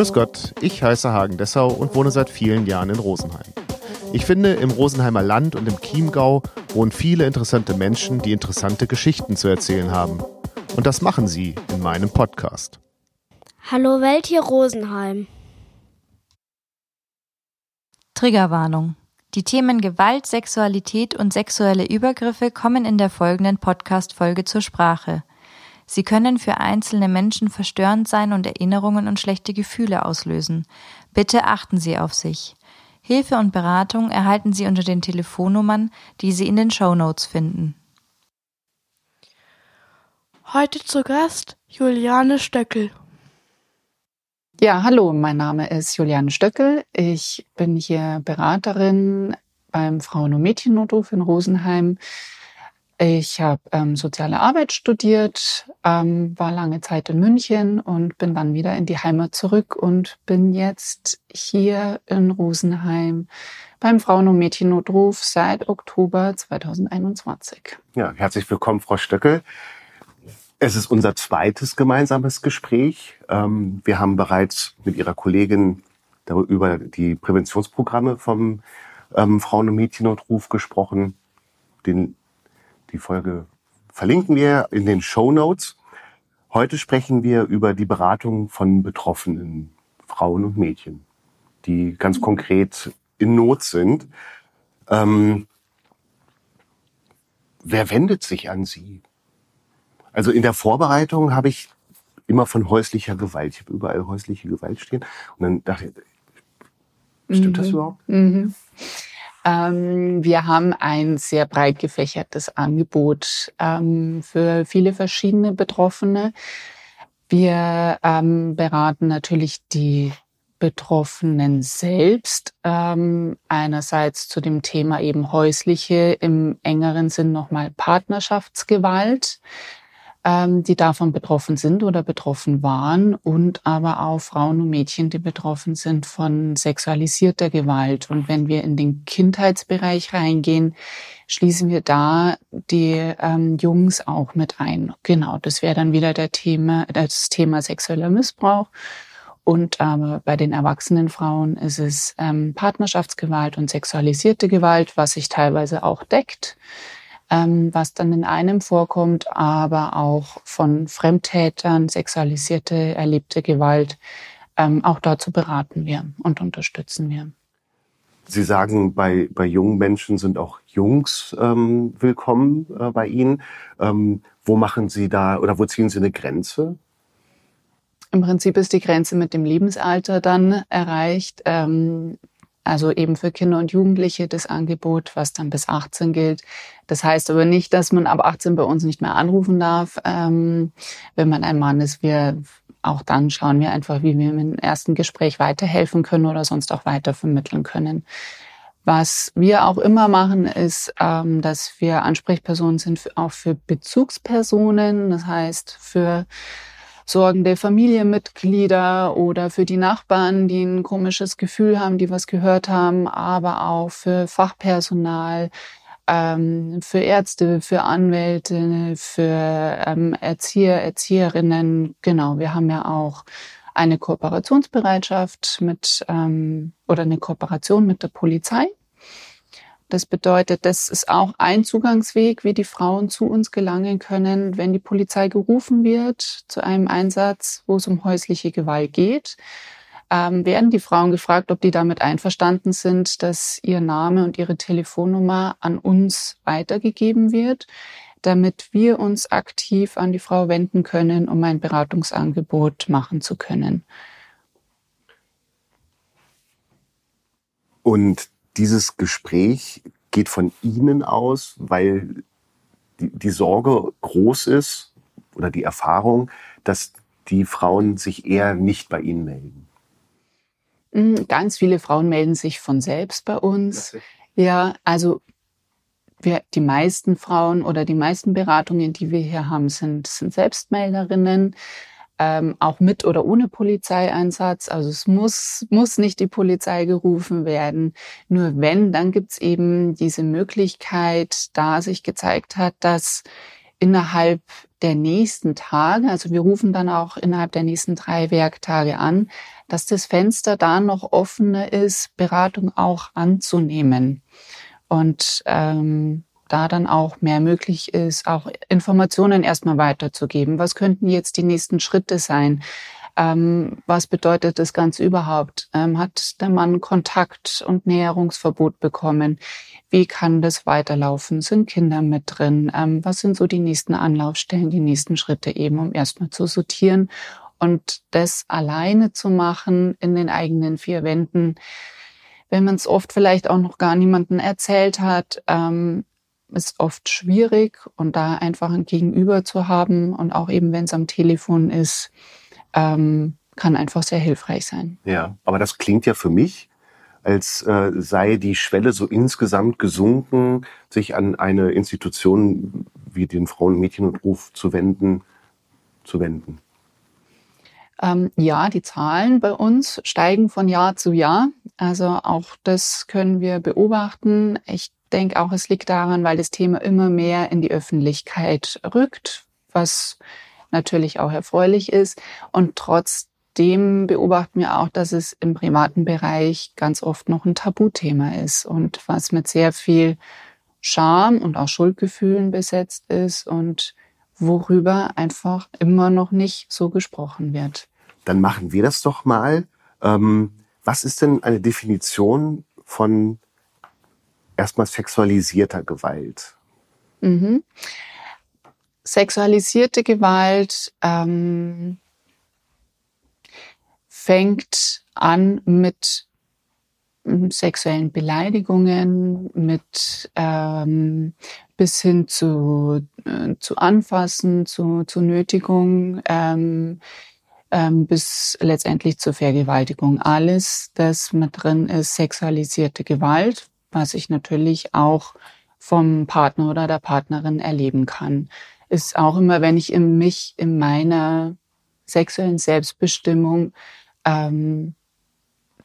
Grüß Gott, ich heiße Hagen Dessau und wohne seit vielen Jahren in Rosenheim. Ich finde, im Rosenheimer Land und im Chiemgau wohnen viele interessante Menschen, die interessante Geschichten zu erzählen haben. Und das machen sie in meinem Podcast. Hallo Welt hier Rosenheim. Triggerwarnung. Die Themen Gewalt, Sexualität und sexuelle Übergriffe kommen in der folgenden Podcast-Folge zur Sprache. Sie können für einzelne Menschen verstörend sein und Erinnerungen und schlechte Gefühle auslösen. Bitte achten Sie auf sich. Hilfe und Beratung erhalten Sie unter den Telefonnummern, die Sie in den Show Notes finden. Heute zu Gast Juliane Stöckel. Ja, hallo, mein Name ist Juliane Stöckel. Ich bin hier Beraterin beim Frauen- und Mädchennotruf in Rosenheim. Ich habe ähm, soziale Arbeit studiert, ähm, war lange Zeit in München und bin dann wieder in die Heimat zurück und bin jetzt hier in Rosenheim beim Frauen- und Mädchennotruf seit Oktober 2021. Ja, herzlich willkommen, Frau Stöckel. Es ist unser zweites gemeinsames Gespräch. Ähm, wir haben bereits mit Ihrer Kollegin darüber die Präventionsprogramme vom ähm, Frauen- und Mädchennotruf gesprochen. Den, die Folge verlinken wir in den Show Notes. Heute sprechen wir über die Beratung von betroffenen Frauen und Mädchen, die ganz konkret in Not sind. Ähm, wer wendet sich an Sie? Also in der Vorbereitung habe ich immer von häuslicher Gewalt. Ich habe überall häusliche Gewalt stehen. Und dann dachte ich, stimmt mhm. das überhaupt? Mhm. Ähm, wir haben ein sehr breit gefächertes Angebot ähm, für viele verschiedene Betroffene. Wir ähm, beraten natürlich die Betroffenen selbst. Ähm, einerseits zu dem Thema eben häusliche, im engeren Sinn nochmal Partnerschaftsgewalt ähm, die davon betroffen sind oder betroffen waren und aber auch Frauen und Mädchen, die betroffen sind von sexualisierter Gewalt. Und wenn wir in den Kindheitsbereich reingehen, schließen wir da die ähm, Jungs auch mit ein. Genau, das wäre dann wieder der Thema, das Thema sexueller Missbrauch. Und aber bei den erwachsenen Frauen ist es ähm, Partnerschaftsgewalt und sexualisierte Gewalt, was sich teilweise auch deckt ähm, was dann in einem vorkommt, aber auch von Fremdtätern, sexualisierte, erlebte Gewalt. Ähm, auch dazu beraten wir und unterstützen wir. Sie sagen, bei, bei jungen Menschen sind auch Jungs ähm, willkommen äh, bei Ihnen. Ähm, wo machen Sie da oder wo ziehen Sie eine Grenze? Im Prinzip ist die Grenze mit dem Lebensalter dann erreicht. Ähm, also eben für Kinder und Jugendliche das Angebot, was dann bis 18 gilt. Das heißt aber nicht, dass man ab 18 bei uns nicht mehr anrufen darf, ähm, wenn man ein Mann ist. Wir auch dann schauen wir einfach, wie wir im ersten Gespräch weiterhelfen können oder sonst auch weiter vermitteln können. Was wir auch immer machen, ist, ähm, dass wir Ansprechpersonen sind für, auch für Bezugspersonen, das heißt für sorgende Familienmitglieder oder für die Nachbarn, die ein komisches Gefühl haben, die was gehört haben, aber auch für Fachpersonal, ähm, für Ärzte, für Anwälte, für ähm, Erzieher, Erzieherinnen. Genau, wir haben ja auch eine Kooperationsbereitschaft mit ähm, oder eine Kooperation mit der Polizei. Das bedeutet, das ist auch ein Zugangsweg, wie die Frauen zu uns gelangen können, wenn die Polizei gerufen wird zu einem Einsatz, wo es um häusliche Gewalt geht. Ähm, werden die Frauen gefragt, ob die damit einverstanden sind, dass ihr Name und ihre Telefonnummer an uns weitergegeben wird, damit wir uns aktiv an die Frau wenden können, um ein Beratungsangebot machen zu können. Und dieses Gespräch geht von Ihnen aus, weil die, die Sorge groß ist oder die Erfahrung, dass die Frauen sich eher nicht bei Ihnen melden. Mm, ganz viele Frauen melden sich von selbst bei uns. Ja, also wir, die meisten Frauen oder die meisten Beratungen, die wir hier haben, sind, sind Selbstmelderinnen ähm, auch mit oder ohne Polizeieinsatz. Also es muss, muss nicht die Polizei gerufen werden. Nur wenn, dann gibt's eben diese Möglichkeit, da sich gezeigt hat, dass innerhalb der nächsten Tage, also wir rufen dann auch innerhalb der nächsten drei Werktage an, dass das Fenster da noch offener ist, Beratung auch anzunehmen. Und ähm, da dann auch mehr möglich ist, auch Informationen erstmal weiterzugeben. Was könnten jetzt die nächsten Schritte sein? Ähm, was bedeutet das Ganze überhaupt? Ähm, hat der Mann Kontakt und Näherungsverbot bekommen? Wie kann das weiterlaufen? Sind Kinder mit drin? Ähm, was sind so die nächsten Anlaufstellen, die nächsten Schritte eben, um erstmal zu sortieren und das alleine zu machen in den eigenen vier Wänden? Wenn man es oft vielleicht auch noch gar niemanden erzählt hat, ähm, ist oft schwierig und da einfach ein Gegenüber zu haben und auch eben, wenn es am Telefon ist, ähm, kann einfach sehr hilfreich sein. Ja, aber das klingt ja für mich, als äh, sei die Schwelle so insgesamt gesunken, sich an eine Institution wie den Frauen- und Mädchenruf zu wenden, zu wenden. Ähm, ja, die Zahlen bei uns steigen von Jahr zu Jahr. Also auch das können wir beobachten. Ich denke auch, es liegt daran, weil das Thema immer mehr in die Öffentlichkeit rückt, was natürlich auch erfreulich ist. Und trotzdem beobachten wir auch, dass es im privaten Bereich ganz oft noch ein Tabuthema ist und was mit sehr viel Scham und auch Schuldgefühlen besetzt ist und worüber einfach immer noch nicht so gesprochen wird. Dann machen wir das doch mal. Ähm, was ist denn eine Definition von erstmal sexualisierter Gewalt? Mhm. Sexualisierte Gewalt ähm, fängt an mit ähm, sexuellen Beleidigungen, mit ähm, bis hin zu, äh, zu Anfassen, zu, zu Nötigung, ähm, ähm, bis letztendlich zur Vergewaltigung. Alles, das mit drin ist, sexualisierte Gewalt, was ich natürlich auch vom Partner oder der Partnerin erleben kann ist auch immer, wenn ich in mich, in meiner sexuellen Selbstbestimmung, ähm,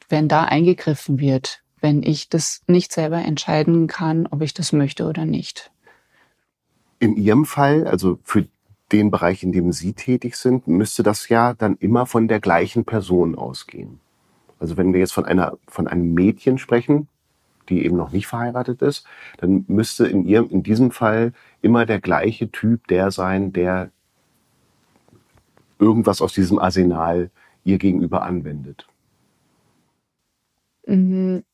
wenn da eingegriffen wird, wenn ich das nicht selber entscheiden kann, ob ich das möchte oder nicht. In Ihrem Fall, also für den Bereich, in dem Sie tätig sind, müsste das ja dann immer von der gleichen Person ausgehen. Also wenn wir jetzt von einer, von einem Mädchen sprechen, die eben noch nicht verheiratet ist, dann müsste in ihrem, in diesem Fall immer der gleiche Typ der sein, der irgendwas aus diesem Arsenal ihr gegenüber anwendet. Mhm.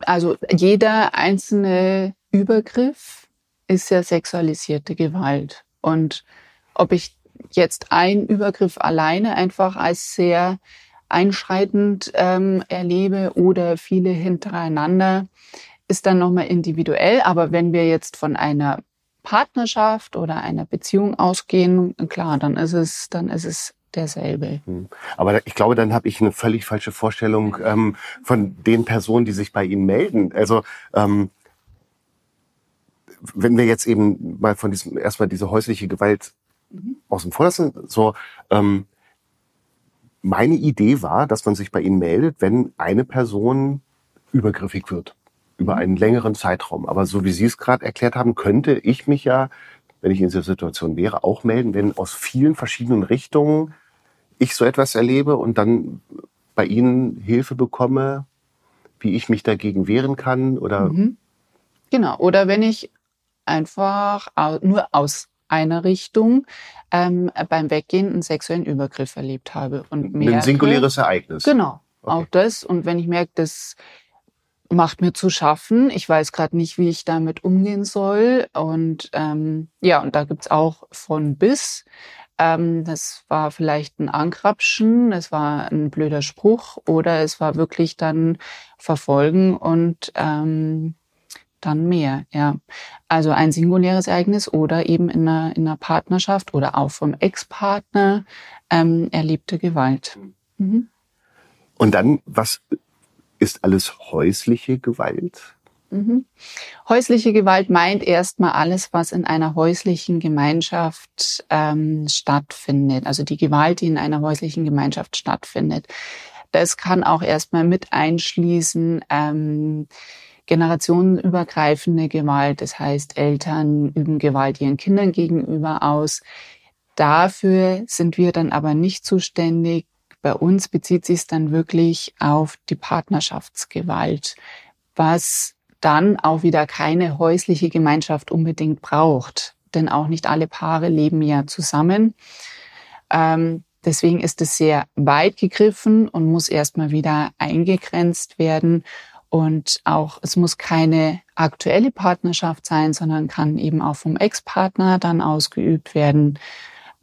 Also jeder einzelne Übergriff ist ja sexualisierte Gewalt. Und ob ich jetzt einen Übergriff alleine einfach als sehr einschreitend ähm, erlebe oder viele hintereinander, ist dann nochmal individuell. Aber wenn wir jetzt von einer Partnerschaft oder einer Beziehung ausgehen, klar, dann ist es, dann ist es derselbe. Hm. Aber ich glaube, dann habe ich eine völlig falsche Vorstellung ähm, von den Personen, die sich bei Ihnen melden. Also ähm, wenn wir jetzt eben mal von diesem erstmal diese häusliche Gewalt mhm. aus dem Vorlassen, so ähm, meine Idee war, dass man sich bei Ihnen meldet, wenn eine Person übergriffig wird über einen längeren Zeitraum. Aber so wie Sie es gerade erklärt haben, könnte ich mich ja, wenn ich in dieser Situation wäre, auch melden, wenn aus vielen verschiedenen Richtungen ich so etwas erlebe und dann bei Ihnen Hilfe bekomme, wie ich mich dagegen wehren kann oder mhm. genau oder wenn ich einfach nur aus einer Richtung ähm, beim Weggehen einen sexuellen Übergriff erlebt habe. Und merke, ein singuläres Ereignis. Genau, okay. auch das. Und wenn ich merke, das macht mir zu schaffen, ich weiß gerade nicht, wie ich damit umgehen soll. Und ähm, ja, und da gibt's auch von bis. Ähm, das war vielleicht ein Ankrapschen, es war ein blöder Spruch oder es war wirklich dann Verfolgen und ähm, dann mehr, ja. Also ein singuläres Ereignis oder eben in einer, in einer Partnerschaft oder auch vom Ex-Partner ähm, erlebte Gewalt. Mhm. Und dann, was ist alles häusliche Gewalt? Mhm. Häusliche Gewalt meint erstmal alles, was in einer häuslichen Gemeinschaft ähm, stattfindet. Also die Gewalt, die in einer häuslichen Gemeinschaft stattfindet. Das kann auch erstmal mit einschließen, ähm, generationenübergreifende Gewalt, das heißt, Eltern üben Gewalt ihren Kindern gegenüber aus. Dafür sind wir dann aber nicht zuständig. Bei uns bezieht sich es dann wirklich auf die Partnerschaftsgewalt, was dann auch wieder keine häusliche Gemeinschaft unbedingt braucht. Denn auch nicht alle Paare leben ja zusammen. Ähm, deswegen ist es sehr weit gegriffen und muss erstmal wieder eingegrenzt werden. Und auch, es muss keine aktuelle Partnerschaft sein, sondern kann eben auch vom Ex-Partner dann ausgeübt werden.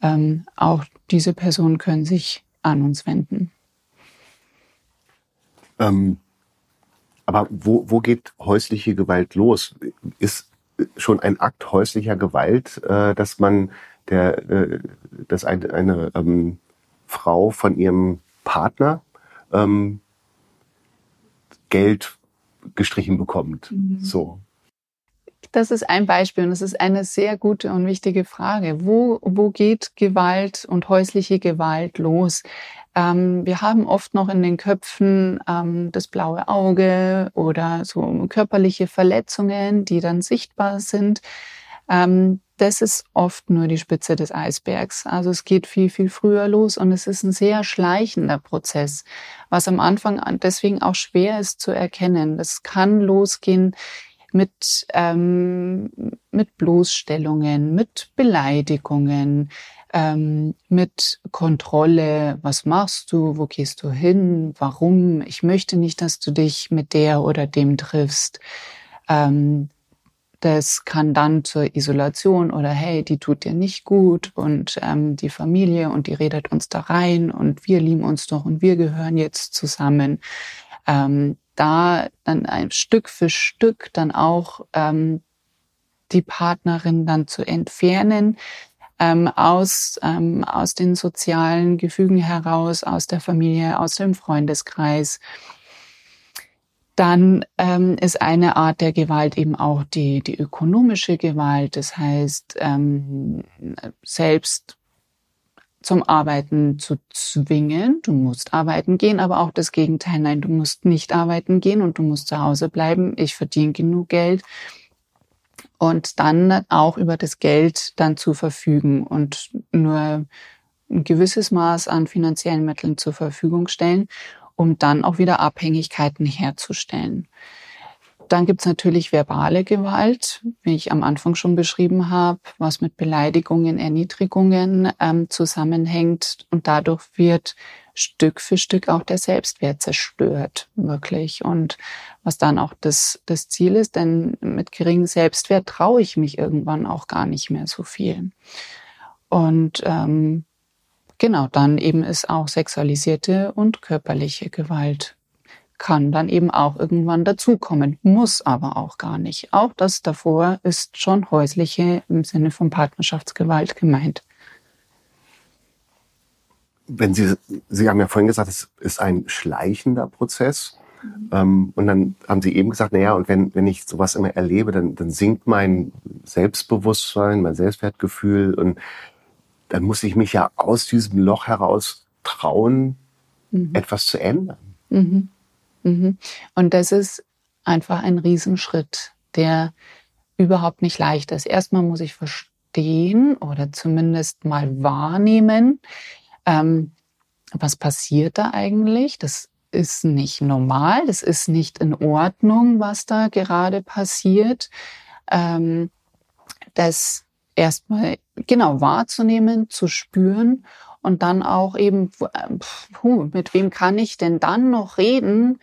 Ähm, auch diese Personen können sich an uns wenden. Ähm, aber wo, wo geht häusliche Gewalt los? Ist schon ein Akt häuslicher Gewalt, äh, dass man der, äh, dass eine, eine ähm, Frau von ihrem Partner ähm, Geld gestrichen bekommt. Mhm. So. Das ist ein Beispiel und das ist eine sehr gute und wichtige Frage. Wo, wo geht Gewalt und häusliche Gewalt los? Ähm, wir haben oft noch in den Köpfen ähm, das blaue Auge oder so körperliche Verletzungen, die dann sichtbar sind. Ähm, das ist oft nur die Spitze des Eisbergs. Also es geht viel, viel früher los und es ist ein sehr schleichender Prozess, was am Anfang deswegen auch schwer ist zu erkennen. Das kann losgehen mit, ähm, mit Bloßstellungen, mit Beleidigungen, ähm, mit Kontrolle. Was machst du? Wo gehst du hin? Warum? Ich möchte nicht, dass du dich mit der oder dem triffst. Ähm, das kann dann zur Isolation oder hey, die tut dir nicht gut und ähm, die Familie und die redet uns da rein und wir lieben uns doch und wir gehören jetzt zusammen. Ähm, da dann ein Stück für Stück dann auch ähm, die Partnerin dann zu entfernen ähm, aus, ähm, aus den sozialen Gefügen heraus, aus der Familie, aus dem Freundeskreis dann ähm, ist eine Art der Gewalt eben auch die, die ökonomische Gewalt. Das heißt, ähm, selbst zum Arbeiten zu zwingen. Du musst arbeiten gehen, aber auch das Gegenteil. Nein, du musst nicht arbeiten gehen und du musst zu Hause bleiben. Ich verdiene genug Geld. Und dann auch über das Geld dann zu verfügen und nur ein gewisses Maß an finanziellen Mitteln zur Verfügung stellen um dann auch wieder Abhängigkeiten herzustellen. Dann gibt's natürlich verbale Gewalt, wie ich am Anfang schon beschrieben habe, was mit Beleidigungen, Erniedrigungen ähm, zusammenhängt. Und dadurch wird Stück für Stück auch der Selbstwert zerstört, wirklich. Und was dann auch das, das Ziel ist, denn mit geringem Selbstwert traue ich mich irgendwann auch gar nicht mehr so viel. Und ähm, Genau, dann eben ist auch sexualisierte und körperliche Gewalt kann dann eben auch irgendwann dazukommen, muss aber auch gar nicht. Auch das davor ist schon häusliche im Sinne von Partnerschaftsgewalt gemeint. Wenn Sie, Sie haben ja vorhin gesagt, es ist ein schleichender Prozess. Mhm. und dann haben Sie eben gesagt, naja, und wenn, wenn ich sowas immer erlebe, dann, dann sinkt mein Selbstbewusstsein, mein Selbstwertgefühl und dann muss ich mich ja aus diesem Loch heraus trauen, mhm. etwas zu ändern. Mhm. Mhm. Und das ist einfach ein Riesenschritt, der überhaupt nicht leicht ist. Erstmal muss ich verstehen oder zumindest mal wahrnehmen, ähm, was passiert da eigentlich. Das ist nicht normal, das ist nicht in Ordnung, was da gerade passiert. Ähm, das erstmal genau wahrzunehmen, zu spüren und dann auch eben, puh, mit wem kann ich denn dann noch reden,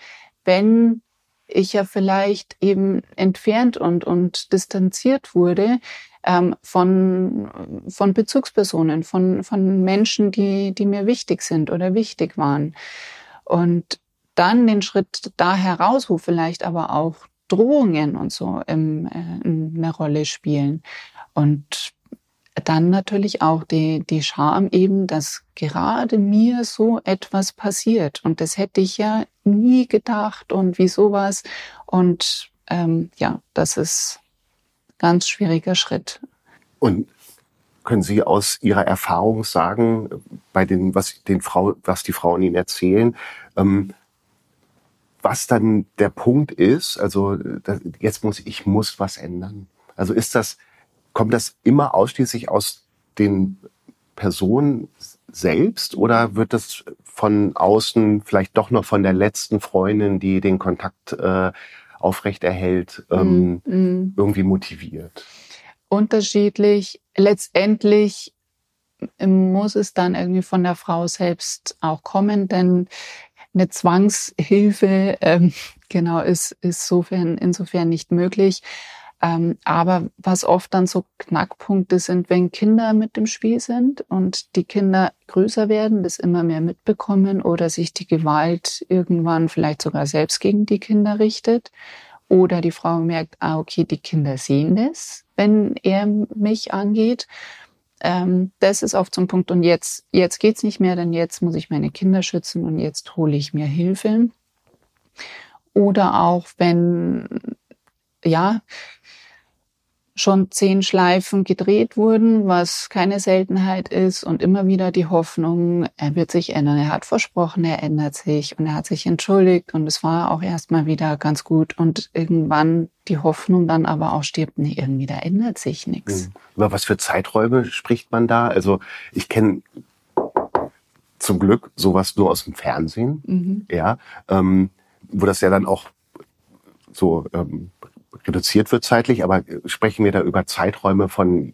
wenn ich ja vielleicht eben entfernt und, und distanziert wurde ähm, von, von Bezugspersonen, von, von Menschen, die, die mir wichtig sind oder wichtig waren. Und dann den Schritt da heraus, wo vielleicht aber auch Drohungen und so im, äh, eine Rolle spielen. Und dann natürlich auch die, die Scham eben, dass gerade mir so etwas passiert. Und das hätte ich ja nie gedacht und wie sowas. Und ähm, ja, das ist ganz schwieriger Schritt. Und können Sie aus Ihrer Erfahrung sagen, bei den, was den Frau, was die Frauen Ihnen erzählen, ähm, was dann der Punkt ist, also jetzt muss ich muss was ändern. Also ist das, kommt das immer ausschließlich aus den Personen selbst oder wird das von außen vielleicht doch noch von der letzten Freundin, die den Kontakt äh, aufrechterhält, ähm, mm, irgendwie motiviert? Unterschiedlich. Letztendlich muss es dann irgendwie von der Frau selbst auch kommen, denn eine Zwangshilfe ähm, genau ist, ist insofern, insofern nicht möglich. Ähm, aber was oft dann so Knackpunkte sind, wenn Kinder mit dem Spiel sind und die Kinder größer werden, das immer mehr mitbekommen oder sich die Gewalt irgendwann vielleicht sogar selbst gegen die Kinder richtet. Oder die Frau merkt, ah, okay, die Kinder sehen das, wenn er mich angeht. Ähm, das ist oft ein Punkt. Und jetzt, jetzt geht's nicht mehr, denn jetzt muss ich meine Kinder schützen und jetzt hole ich mir Hilfe. Oder auch wenn, ja, schon zehn Schleifen gedreht wurden, was keine Seltenheit ist und immer wieder die Hoffnung, er wird sich ändern. Er hat versprochen, er ändert sich und er hat sich entschuldigt und es war auch erstmal wieder ganz gut und irgendwann die Hoffnung dann aber auch stirbt, nee, irgendwie da ändert sich nichts. Hm. Über was für Zeiträume spricht man da? Also ich kenne zum Glück sowas nur aus dem Fernsehen, mhm. ja, ähm, wo das ja dann auch so ähm, reduziert wird zeitlich, aber sprechen wir da über Zeiträume von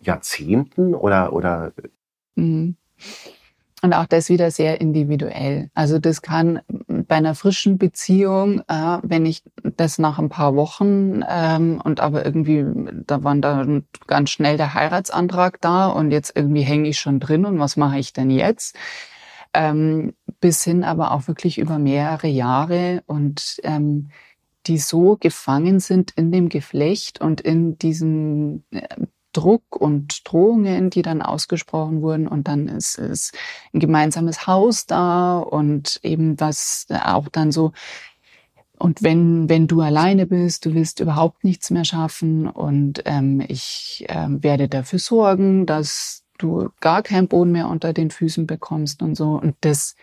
Jahrzehnten oder oder? Mhm. Und auch das wieder sehr individuell. Also das kann bei einer frischen Beziehung, äh, wenn ich das nach ein paar Wochen ähm, und aber irgendwie, da war dann ganz schnell der Heiratsantrag da und jetzt irgendwie hänge ich schon drin und was mache ich denn jetzt? Ähm, bis hin aber auch wirklich über mehrere Jahre und ähm, die so gefangen sind in dem Geflecht und in diesem äh, Druck und Drohungen, die dann ausgesprochen wurden. Und dann ist es ein gemeinsames Haus da und eben was auch dann so, und wenn, wenn du alleine bist, du willst überhaupt nichts mehr schaffen und ähm, ich äh, werde dafür sorgen, dass du gar keinen Boden mehr unter den Füßen bekommst und so. Und das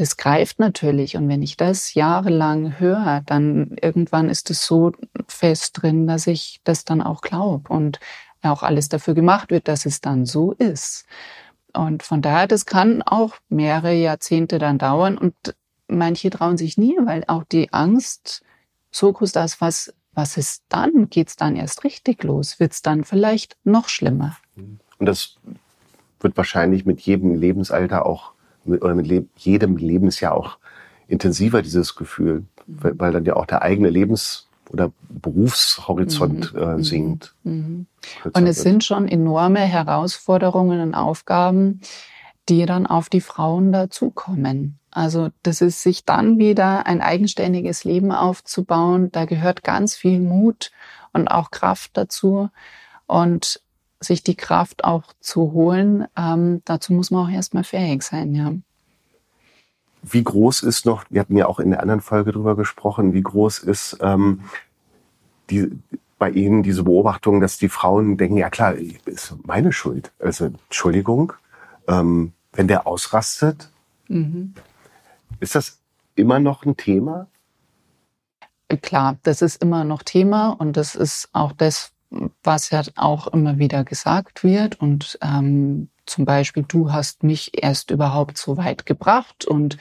das greift natürlich. Und wenn ich das jahrelang höre, dann irgendwann ist es so fest drin, dass ich das dann auch glaube und auch alles dafür gemacht wird, dass es dann so ist. Und von daher, das kann auch mehrere Jahrzehnte dann dauern und manche trauen sich nie, weil auch die Angst so groß ist, was, was ist dann? Geht's dann erst richtig los? Wird's dann vielleicht noch schlimmer? Und das wird wahrscheinlich mit jedem Lebensalter auch oder mit le jedem Lebensjahr auch intensiver, dieses Gefühl, weil, weil dann ja auch der eigene Lebens- oder Berufshorizont mhm. äh, sinkt. Mhm. Und es sind schon enorme Herausforderungen und Aufgaben, die dann auf die Frauen dazukommen. Also das ist sich dann wieder ein eigenständiges Leben aufzubauen. Da gehört ganz viel Mut und auch Kraft dazu. Und sich die Kraft auch zu holen, ähm, dazu muss man auch erstmal fähig sein, ja. Wie groß ist noch, wir hatten ja auch in der anderen Folge drüber gesprochen, wie groß ist ähm, die, bei Ihnen diese Beobachtung, dass die Frauen denken, ja klar, ist meine Schuld. Also Entschuldigung, ähm, wenn der ausrastet, mhm. ist das immer noch ein Thema? Klar, das ist immer noch Thema und das ist auch das, was ja auch immer wieder gesagt wird und ähm, zum Beispiel, du hast mich erst überhaupt so weit gebracht und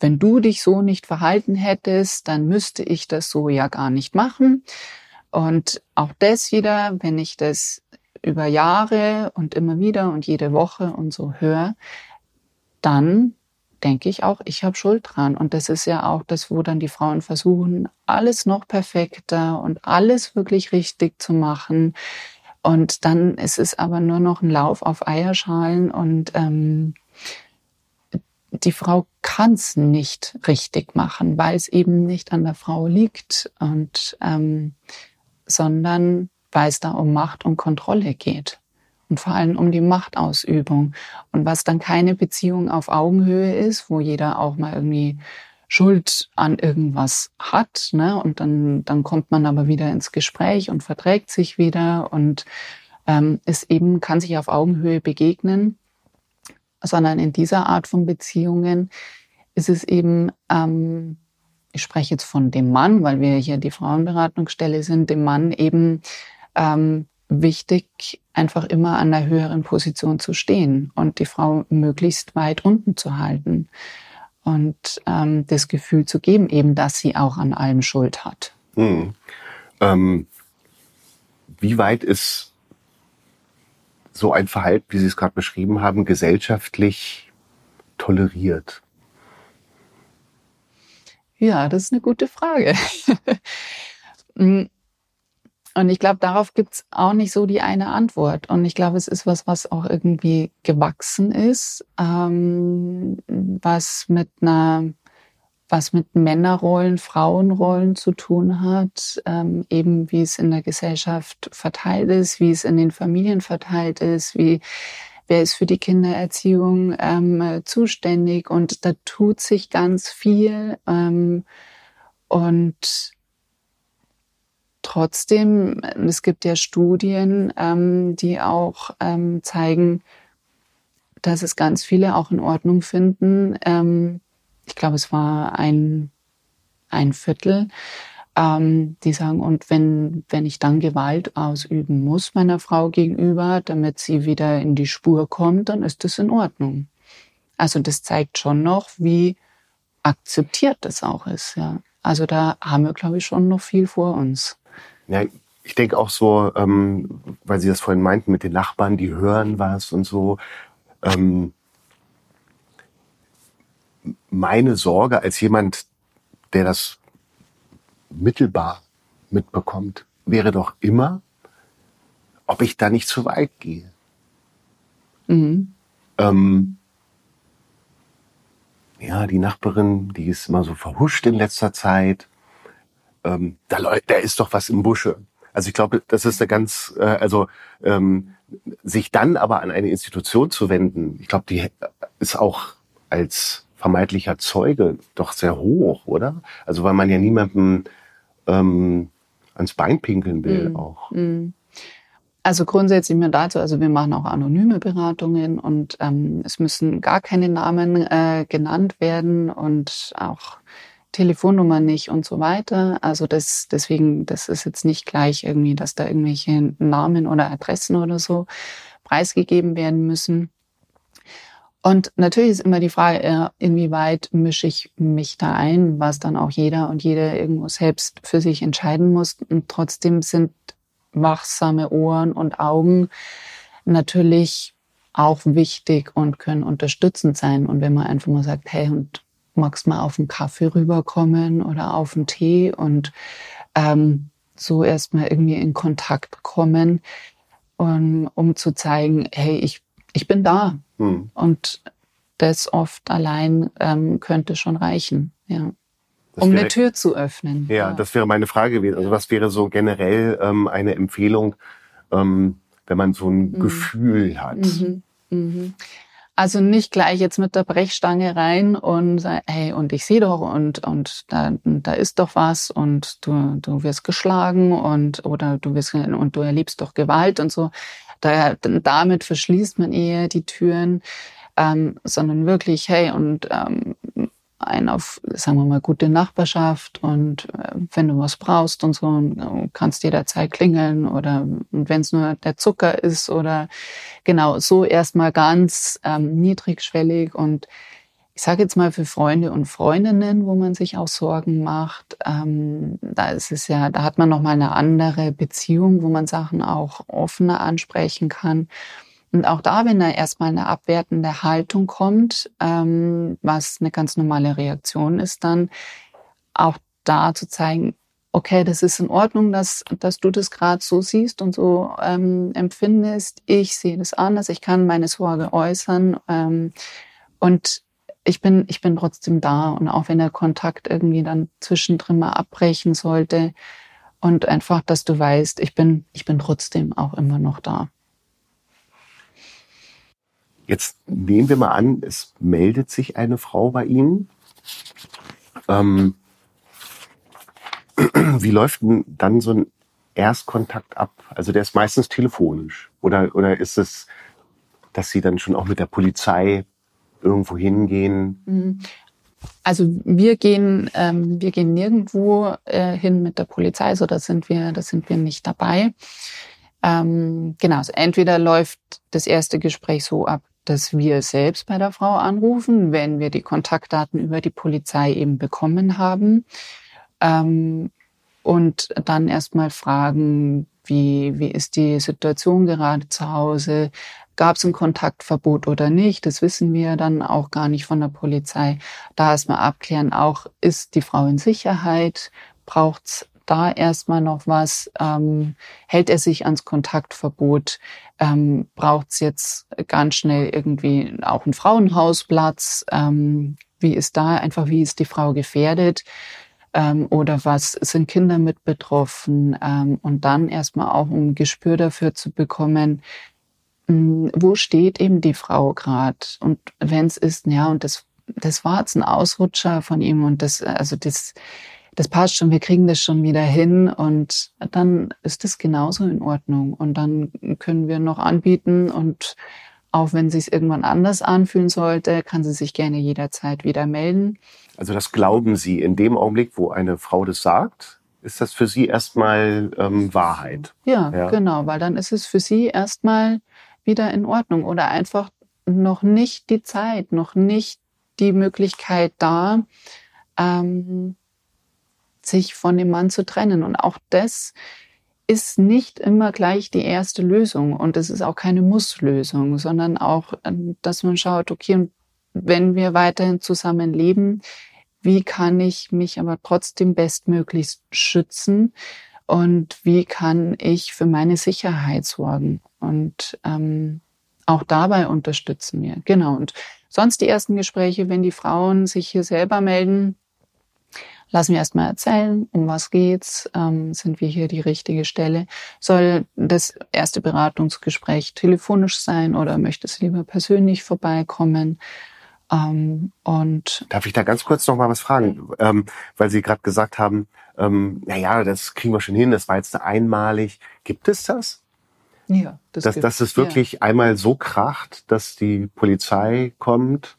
wenn du dich so nicht verhalten hättest, dann müsste ich das so ja gar nicht machen. Und auch das wieder, wenn ich das über Jahre und immer wieder und jede Woche und so höre, dann denke ich auch, ich habe Schuld dran. Und das ist ja auch das, wo dann die Frauen versuchen, alles noch perfekter und alles wirklich richtig zu machen. Und dann ist es aber nur noch ein Lauf auf Eierschalen und ähm, die Frau kann es nicht richtig machen, weil es eben nicht an der Frau liegt und ähm, sondern weil es da um Macht und Kontrolle geht und vor allem um die Machtausübung. Und was dann keine Beziehung auf Augenhöhe ist, wo jeder auch mal irgendwie Schuld an irgendwas hat, ne? Und dann, dann kommt man aber wieder ins Gespräch und verträgt sich wieder und ähm, ist eben, kann sich auf Augenhöhe begegnen, sondern in dieser Art von Beziehungen ist es eben ähm, ich spreche jetzt von dem Mann, weil wir hier die Frauenberatungsstelle sind, dem Mann eben ähm, wichtig, einfach immer an einer höheren Position zu stehen und die Frau möglichst weit unten zu halten und ähm, das Gefühl zu geben, eben, dass sie auch an allem Schuld hat. Hm. Ähm, wie weit ist so ein Verhalten, wie Sie es gerade beschrieben haben, gesellschaftlich toleriert? Ja, das ist eine gute Frage. Und ich glaube, darauf gibt's auch nicht so die eine Antwort. Und ich glaube, es ist was, was auch irgendwie gewachsen ist, ähm, was mit einer, was mit Männerrollen, Frauenrollen zu tun hat, ähm, eben wie es in der Gesellschaft verteilt ist, wie es in den Familien verteilt ist, wie wer ist für die Kindererziehung ähm, zuständig und da tut sich ganz viel ähm, und Trotzdem, es gibt ja Studien, ähm, die auch ähm, zeigen, dass es ganz viele auch in Ordnung finden. Ähm, ich glaube, es war ein, ein Viertel, ähm, die sagen, und wenn, wenn ich dann Gewalt ausüben muss meiner Frau gegenüber, damit sie wieder in die Spur kommt, dann ist das in Ordnung. Also das zeigt schon noch, wie akzeptiert das auch ist. Ja. Also da haben wir, glaube ich, schon noch viel vor uns. Ja, ich denke auch so, ähm, weil Sie das vorhin meinten mit den Nachbarn, die hören was und so. Ähm, meine Sorge als jemand, der das mittelbar mitbekommt, wäre doch immer, ob ich da nicht zu weit gehe. Mhm. Ähm, ja, die Nachbarin, die ist immer so verhuscht in letzter Zeit ähm, da, da ist doch was im Busche. Also ich glaube, das ist eine ganz, äh, also ähm, sich dann aber an eine Institution zu wenden, ich glaube, die ist auch als vermeintlicher Zeuge doch sehr hoch, oder? Also weil man ja niemandem ähm, ans Bein pinkeln will mm, auch. Mm. Also grundsätzlich mir dazu, also wir machen auch anonyme Beratungen und ähm, es müssen gar keine Namen äh, genannt werden und auch Telefonnummer nicht und so weiter. Also das, deswegen, das ist jetzt nicht gleich irgendwie, dass da irgendwelche Namen oder Adressen oder so preisgegeben werden müssen. Und natürlich ist immer die Frage, inwieweit mische ich mich da ein, was dann auch jeder und jeder irgendwo selbst für sich entscheiden muss. Und trotzdem sind wachsame Ohren und Augen natürlich auch wichtig und können unterstützend sein. Und wenn man einfach mal sagt, hey, und magst mal auf einen Kaffee rüberkommen oder auf einen Tee und ähm, so erstmal irgendwie in Kontakt kommen, um, um zu zeigen, hey, ich, ich bin da. Hm. Und das oft allein ähm, könnte schon reichen, ja. Das um wäre, eine Tür zu öffnen. Ja, ja, das wäre meine Frage gewesen. Also was wäre so generell ähm, eine Empfehlung, ähm, wenn man so ein mhm. Gefühl hat? Mhm. Mhm. Also nicht gleich jetzt mit der Brechstange rein und sagen, hey, und ich sehe doch und, und da, da ist doch was und du, du wirst geschlagen und, oder du wirst, und du erlebst doch Gewalt und so. Da, damit verschließt man eher die Türen, ähm, sondern wirklich, hey, und ähm, ein auf, sagen wir mal, gute Nachbarschaft und äh, wenn du was brauchst und so, äh, kannst jederzeit klingeln oder wenn es nur der Zucker ist oder genau, so erstmal ganz ähm, niedrigschwellig und ich sage jetzt mal für Freunde und Freundinnen, wo man sich auch Sorgen macht, ähm, da ist es ja, da hat man noch mal eine andere Beziehung, wo man Sachen auch offener ansprechen kann. Und auch da, wenn da erstmal eine abwertende Haltung kommt, ähm, was eine ganz normale Reaktion ist, dann auch da zu zeigen, okay, das ist in Ordnung, dass, dass du das gerade so siehst und so ähm, empfindest. Ich sehe das anders, ich kann meine Sorge äußern ähm, und ich bin, ich bin trotzdem da. Und auch wenn der Kontakt irgendwie dann zwischendrin mal abbrechen sollte und einfach, dass du weißt, ich bin, ich bin trotzdem auch immer noch da. Jetzt nehmen wir mal an, es meldet sich eine Frau bei Ihnen. Ähm, wie läuft denn dann so ein Erstkontakt ab? Also der ist meistens telefonisch. Oder, oder ist es, dass Sie dann schon auch mit der Polizei irgendwo hingehen? Mhm. Also wir gehen, ähm, wir gehen nirgendwo äh, hin mit der Polizei, so da sind wir, da sind wir nicht dabei. Ähm, genau, also entweder läuft das erste Gespräch so ab, dass wir selbst bei der Frau anrufen, wenn wir die Kontaktdaten über die Polizei eben bekommen haben. Ähm, und dann erstmal fragen, wie, wie ist die Situation gerade zu Hause? Gab es ein Kontaktverbot oder nicht? Das wissen wir dann auch gar nicht von der Polizei. Da erstmal abklären, auch ist die Frau in Sicherheit? Braucht's da erstmal noch was? Ähm, hält er sich ans Kontaktverbot? Ähm, Braucht es jetzt ganz schnell irgendwie auch einen Frauenhausplatz? Ähm, wie ist da einfach, wie ist die Frau gefährdet? Ähm, oder was sind Kinder mit betroffen? Ähm, und dann erstmal auch ein Gespür dafür zu bekommen, mh, hm, wo steht eben die Frau gerade? Und wenn es ist, ja, und das, das war jetzt ein Ausrutscher von ihm und das, also das, das passt schon, wir kriegen das schon wieder hin und dann ist das genauso in Ordnung. Und dann können wir noch anbieten und auch wenn sich irgendwann anders anfühlen sollte, kann sie sich gerne jederzeit wieder melden. Also das glauben Sie in dem Augenblick, wo eine Frau das sagt, ist das für Sie erstmal ähm, Wahrheit? Ja, ja, genau, weil dann ist es für Sie erstmal wieder in Ordnung oder einfach noch nicht die Zeit, noch nicht die Möglichkeit da, ähm, sich von dem Mann zu trennen. Und auch das ist nicht immer gleich die erste Lösung und es ist auch keine Musslösung, sondern auch, ähm, dass man schaut, okay, wenn wir weiterhin zusammen leben, wie kann ich mich aber trotzdem bestmöglichst schützen und wie kann ich für meine Sicherheit sorgen und ähm, auch dabei unterstützen wir. Genau. Und sonst die ersten Gespräche, wenn die Frauen sich hier selber melden, Lass mir erstmal erzählen, um was geht's, ähm, sind wir hier die richtige Stelle. Soll das erste Beratungsgespräch telefonisch sein oder möchtest du lieber persönlich vorbeikommen? Ähm, und Darf ich da ganz kurz noch mal was fragen? Ähm, weil Sie gerade gesagt haben, ähm, na ja, das kriegen wir schon hin, das war jetzt einmalig. Gibt es das? Ja, das dass, dass es wirklich ja. einmal so kracht, dass die Polizei kommt,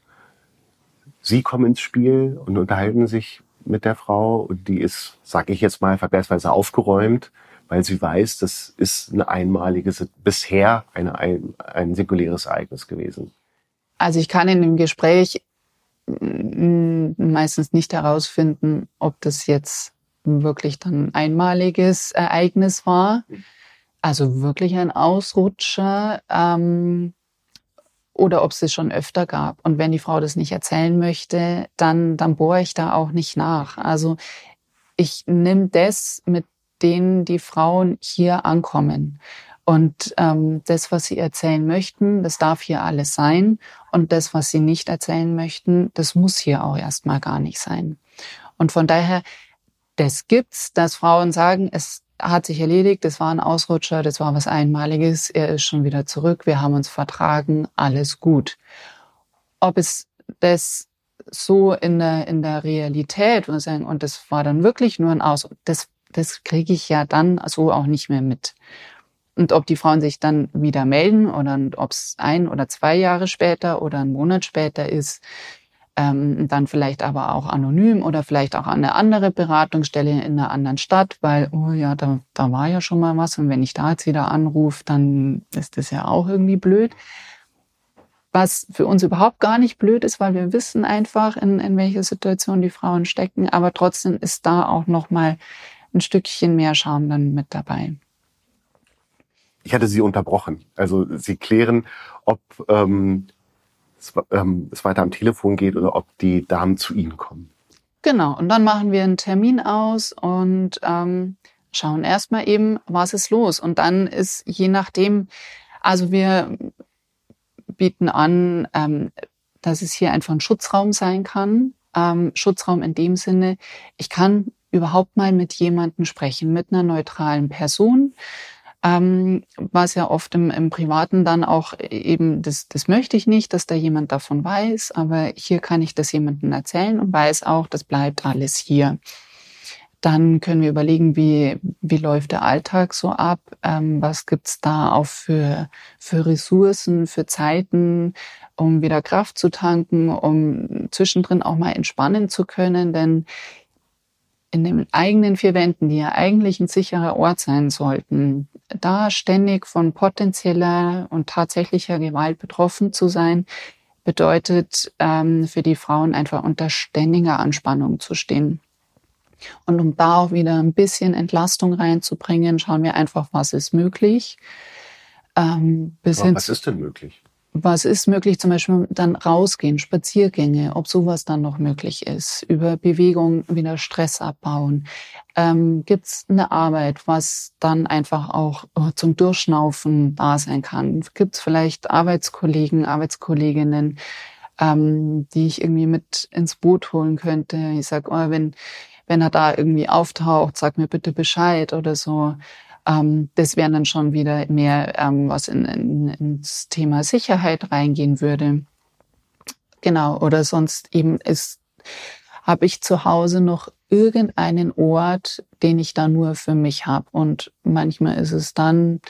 Sie kommen ins Spiel und unterhalten sich mit der Frau und die ist, sag ich jetzt mal, vergleichsweise aufgeräumt, weil sie weiß, das ist eine einmalige, bisher eine, ein, ein singuläres Ereignis gewesen. Also ich kann in dem Gespräch meistens nicht herausfinden, ob das jetzt wirklich dann ein einmaliges Ereignis war. Also wirklich ein Ausrutscher. Ähm, oder ob es es schon öfter gab. Und wenn die Frau das nicht erzählen möchte, dann, dann bohre ich da auch nicht nach. Also ich nehme das, mit denen die Frauen hier ankommen. Und ähm, das, was sie erzählen möchten, das darf hier alles sein. Und das, was sie nicht erzählen möchten, das muss hier auch erstmal gar nicht sein. Und von daher, das gibt's, dass Frauen sagen, es hat sich erledigt, das war ein Ausrutscher, das war was Einmaliges, er ist schon wieder zurück, wir haben uns vertragen, alles gut. Ob es das so in der, in der Realität und sagen, und das war dann wirklich nur ein Aus, das, das kriege ich ja dann so auch nicht mehr mit. Und ob die Frauen sich dann wieder melden oder ob es ein oder zwei Jahre später oder einen Monat später ist, ähm, dann vielleicht aber auch anonym oder vielleicht auch an eine andere Beratungsstelle in einer anderen Stadt, weil, oh ja, da, da war ja schon mal was und wenn ich da jetzt wieder anrufe, dann ist das ja auch irgendwie blöd. Was für uns überhaupt gar nicht blöd ist, weil wir wissen einfach, in, in welcher Situation die Frauen stecken, aber trotzdem ist da auch nochmal ein Stückchen mehr Charme dann mit dabei. Ich hatte Sie unterbrochen. Also Sie klären, ob ähm, ähm, es weiter am Telefon geht oder ob die Damen zu Ihnen kommen. Genau, und dann machen wir einen Termin aus und ähm, schauen erstmal eben, was ist los. Und dann ist je nachdem, also wir bieten an, ähm, dass es hier einfach ein Schutzraum sein kann. Ähm, Schutzraum in dem Sinne, ich kann überhaupt mal mit jemandem sprechen, mit einer neutralen Person ähm, was ja oft im, im Privaten dann auch eben, das, das möchte ich nicht, dass da jemand davon weiß, aber hier kann ich das jemandem erzählen und weiß auch, das bleibt alles hier. Dann können wir überlegen, wie, wie läuft der Alltag so ab, ähm, was gibt's da auch für, für Ressourcen, für Zeiten, um wieder Kraft zu tanken, um zwischendrin auch mal entspannen zu können. Denn in den eigenen vier Wänden, die ja eigentlich ein sicherer Ort sein sollten, da ständig von potenzieller und tatsächlicher Gewalt betroffen zu sein, bedeutet ähm, für die Frauen einfach unter ständiger Anspannung zu stehen. Und um da auch wieder ein bisschen Entlastung reinzubringen, schauen wir einfach, was ist möglich. Ähm, was ist denn möglich? Was ist möglich? Zum Beispiel dann rausgehen, Spaziergänge, ob sowas dann noch möglich ist. Über Bewegung wieder Stress abbauen. Ähm, Gibt es eine Arbeit, was dann einfach auch oh, zum Durchschnaufen da sein kann? Gibt es vielleicht Arbeitskollegen, Arbeitskolleginnen, ähm, die ich irgendwie mit ins Boot holen könnte? Ich sag, oh, wenn wenn er da irgendwie auftaucht, sag mir bitte Bescheid oder so. Ähm, das wäre dann schon wieder mehr, ähm, was in, in, ins Thema Sicherheit reingehen würde. Genau, oder sonst eben ist, habe ich zu Hause noch irgendeinen Ort, den ich da nur für mich habe. Und manchmal ist es dann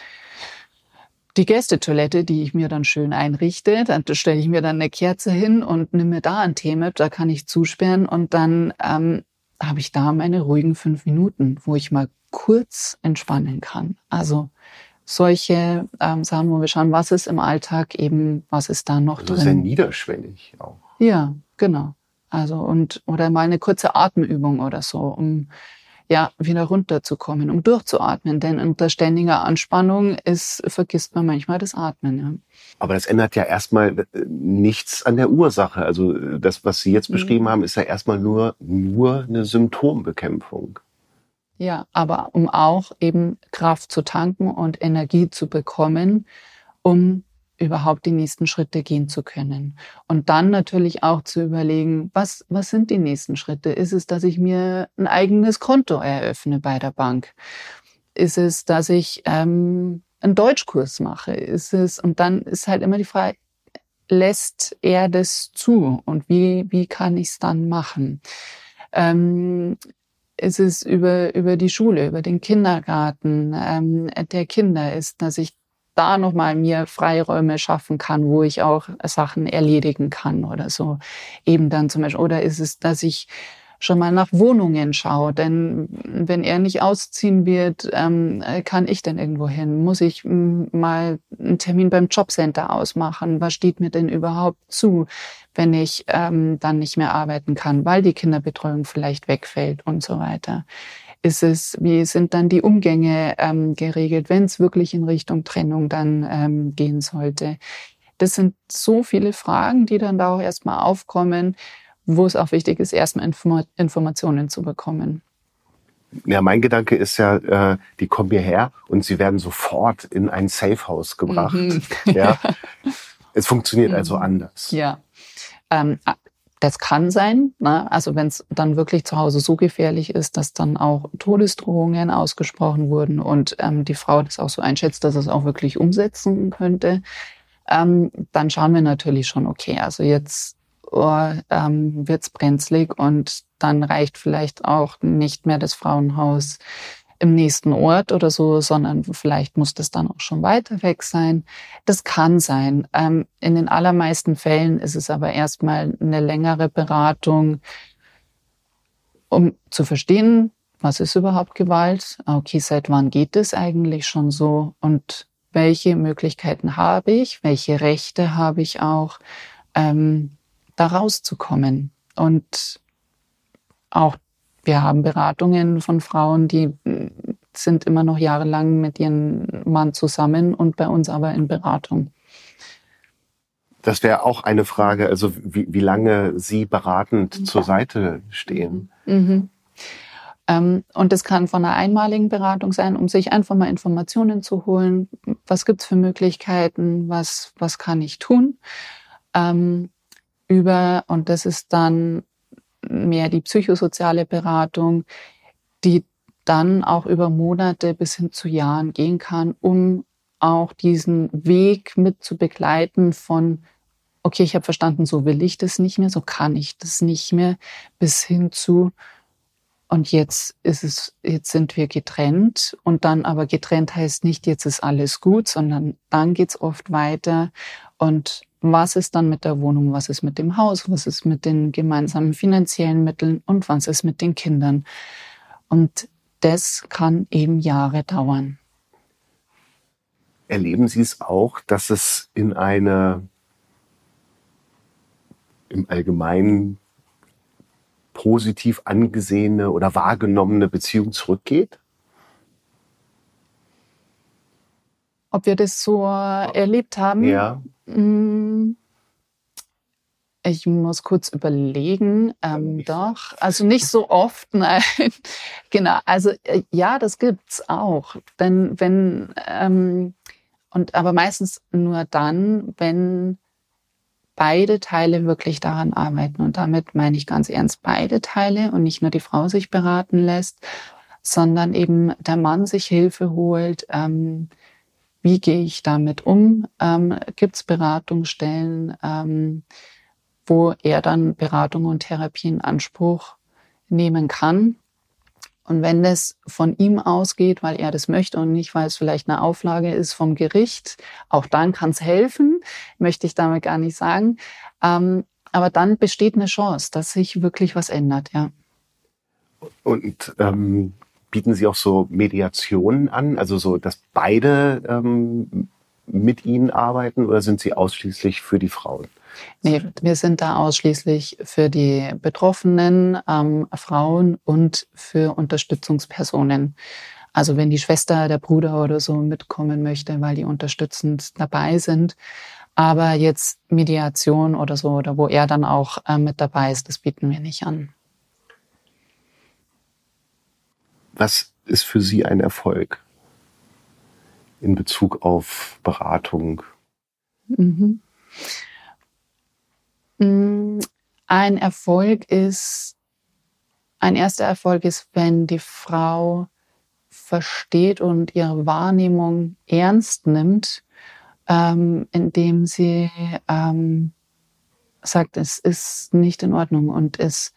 die Gästetoilette, die ich mir dann schön einrichte. Dann stelle ich mir dann eine Kerze hin und nehme mir da ein Thema, da kann ich zusperren und dann ähm, habe ich da meine ruhigen fünf Minuten, wo ich mal kurz entspannen kann. Also solche ähm, Sachen, wo wir schauen, was ist im Alltag eben, was ist da noch also drin. Sehr niederschwellig auch. Ja, genau. Also und oder mal eine kurze Atemübung oder so, um ja, wieder runterzukommen, um durchzuatmen. Denn unter ständiger Anspannung ist, vergisst man manchmal das Atmen. Ja. Aber das ändert ja erstmal äh, nichts an der Ursache. Also äh, das, was Sie jetzt mhm. beschrieben haben, ist ja erstmal nur, nur eine Symptombekämpfung. Ja, aber um auch eben Kraft zu tanken und Energie zu bekommen, um überhaupt die nächsten Schritte gehen zu können. Und dann natürlich auch zu überlegen, was, was sind die nächsten Schritte? Ist es, dass ich mir ein eigenes Konto eröffne bei der Bank? Ist es, dass ich ähm, einen Deutschkurs mache? Ist es, und dann ist halt immer die Frage, lässt er das zu? Und wie, wie kann ich es dann machen? Ähm, ist es über, über die Schule, über den Kindergarten ähm, der Kinder ist, dass ich da nochmal mir Freiräume schaffen kann, wo ich auch Sachen erledigen kann oder so. Eben dann zum Beispiel, oder ist es, dass ich schon mal nach Wohnungen schaue. Denn wenn er nicht ausziehen wird, ähm, kann ich denn irgendwo hin? Muss ich mal einen Termin beim Jobcenter ausmachen? Was steht mir denn überhaupt zu, wenn ich ähm, dann nicht mehr arbeiten kann, weil die Kinderbetreuung vielleicht wegfällt und so weiter? Ist es, wie sind dann die Umgänge ähm, geregelt, wenn es wirklich in Richtung Trennung dann ähm, gehen sollte. Das sind so viele Fragen, die dann da auch erstmal aufkommen, wo es auch wichtig ist, erstmal Inform Informationen zu bekommen. Ja, mein Gedanke ist ja, äh, die kommen hierher und sie werden sofort in ein Safehouse gebracht. Mhm. Ja. es funktioniert also mhm. anders. Ja. Ähm, das kann sein, ne? also wenn es dann wirklich zu Hause so gefährlich ist, dass dann auch Todesdrohungen ausgesprochen wurden und ähm, die Frau das auch so einschätzt, dass es auch wirklich umsetzen könnte, ähm, dann schauen wir natürlich schon, okay, also jetzt oh, ähm, wird's brenzlig und dann reicht vielleicht auch nicht mehr das Frauenhaus im nächsten Ort oder so, sondern vielleicht muss das dann auch schon weiter weg sein. Das kann sein. Ähm, in den allermeisten Fällen ist es aber erstmal eine längere Beratung, um zu verstehen, was ist überhaupt Gewalt? Okay, seit wann geht es eigentlich schon so? Und welche Möglichkeiten habe ich? Welche Rechte habe ich auch, ähm, da rauszukommen? Und auch wir haben Beratungen von Frauen, die sind immer noch jahrelang mit ihrem Mann zusammen und bei uns aber in Beratung. Das wäre auch eine Frage, also wie, wie lange Sie beratend zur Seite stehen. Mhm. Ähm, und das kann von einer einmaligen Beratung sein, um sich einfach mal Informationen zu holen. Was gibt's für Möglichkeiten? Was, was kann ich tun? Ähm, über, und das ist dann mehr die psychosoziale Beratung, die dann auch über Monate bis hin zu Jahren gehen kann, um auch diesen Weg mit zu begleiten von, okay, ich habe verstanden, so will ich das nicht mehr, so kann ich das nicht mehr, bis hin zu, und jetzt ist es, jetzt sind wir getrennt. Und dann aber getrennt heißt nicht, jetzt ist alles gut, sondern dann geht's oft weiter. Und was ist dann mit der Wohnung, was ist mit dem Haus, was ist mit den gemeinsamen finanziellen Mitteln? Und was ist mit den Kindern. Und das kann eben Jahre dauern. Erleben Sie es auch, dass es in eine im Allgemeinen positiv angesehene oder wahrgenommene Beziehung zurückgeht? Ob wir das so erlebt haben? Ja. Mm, ich muss kurz überlegen. Ähm, doch, also nicht so oft, nein. genau, also äh, ja, das gibt's auch. Denn wenn ähm, und aber meistens nur dann, wenn beide Teile wirklich daran arbeiten. Und damit meine ich ganz ernst beide Teile und nicht nur die Frau sich beraten lässt, sondern eben der Mann sich Hilfe holt. Ähm, wie gehe ich damit um? Ähm, Gibt es Beratungsstellen, ähm, wo er dann Beratung und Therapie in Anspruch nehmen kann? Und wenn das von ihm ausgeht, weil er das möchte und nicht, weil es vielleicht eine Auflage ist vom Gericht, auch dann kann es helfen, möchte ich damit gar nicht sagen. Ähm, aber dann besteht eine Chance, dass sich wirklich was ändert, ja. Und ähm, bieten Sie auch so Mediationen an, also so, dass beide ähm, mit Ihnen arbeiten oder sind Sie ausschließlich für die Frauen? Nee, wir sind da ausschließlich für die betroffenen ähm, Frauen und für Unterstützungspersonen. Also wenn die Schwester, der Bruder oder so mitkommen möchte, weil die unterstützend dabei sind. Aber jetzt Mediation oder so, oder wo er dann auch äh, mit dabei ist, das bieten wir nicht an. Was ist für Sie ein Erfolg in Bezug auf Beratung? Mhm. Mm, ein Erfolg ist, ein erster Erfolg ist, wenn die Frau versteht und ihre Wahrnehmung ernst nimmt, ähm, indem sie ähm, sagt, es ist nicht in Ordnung und es,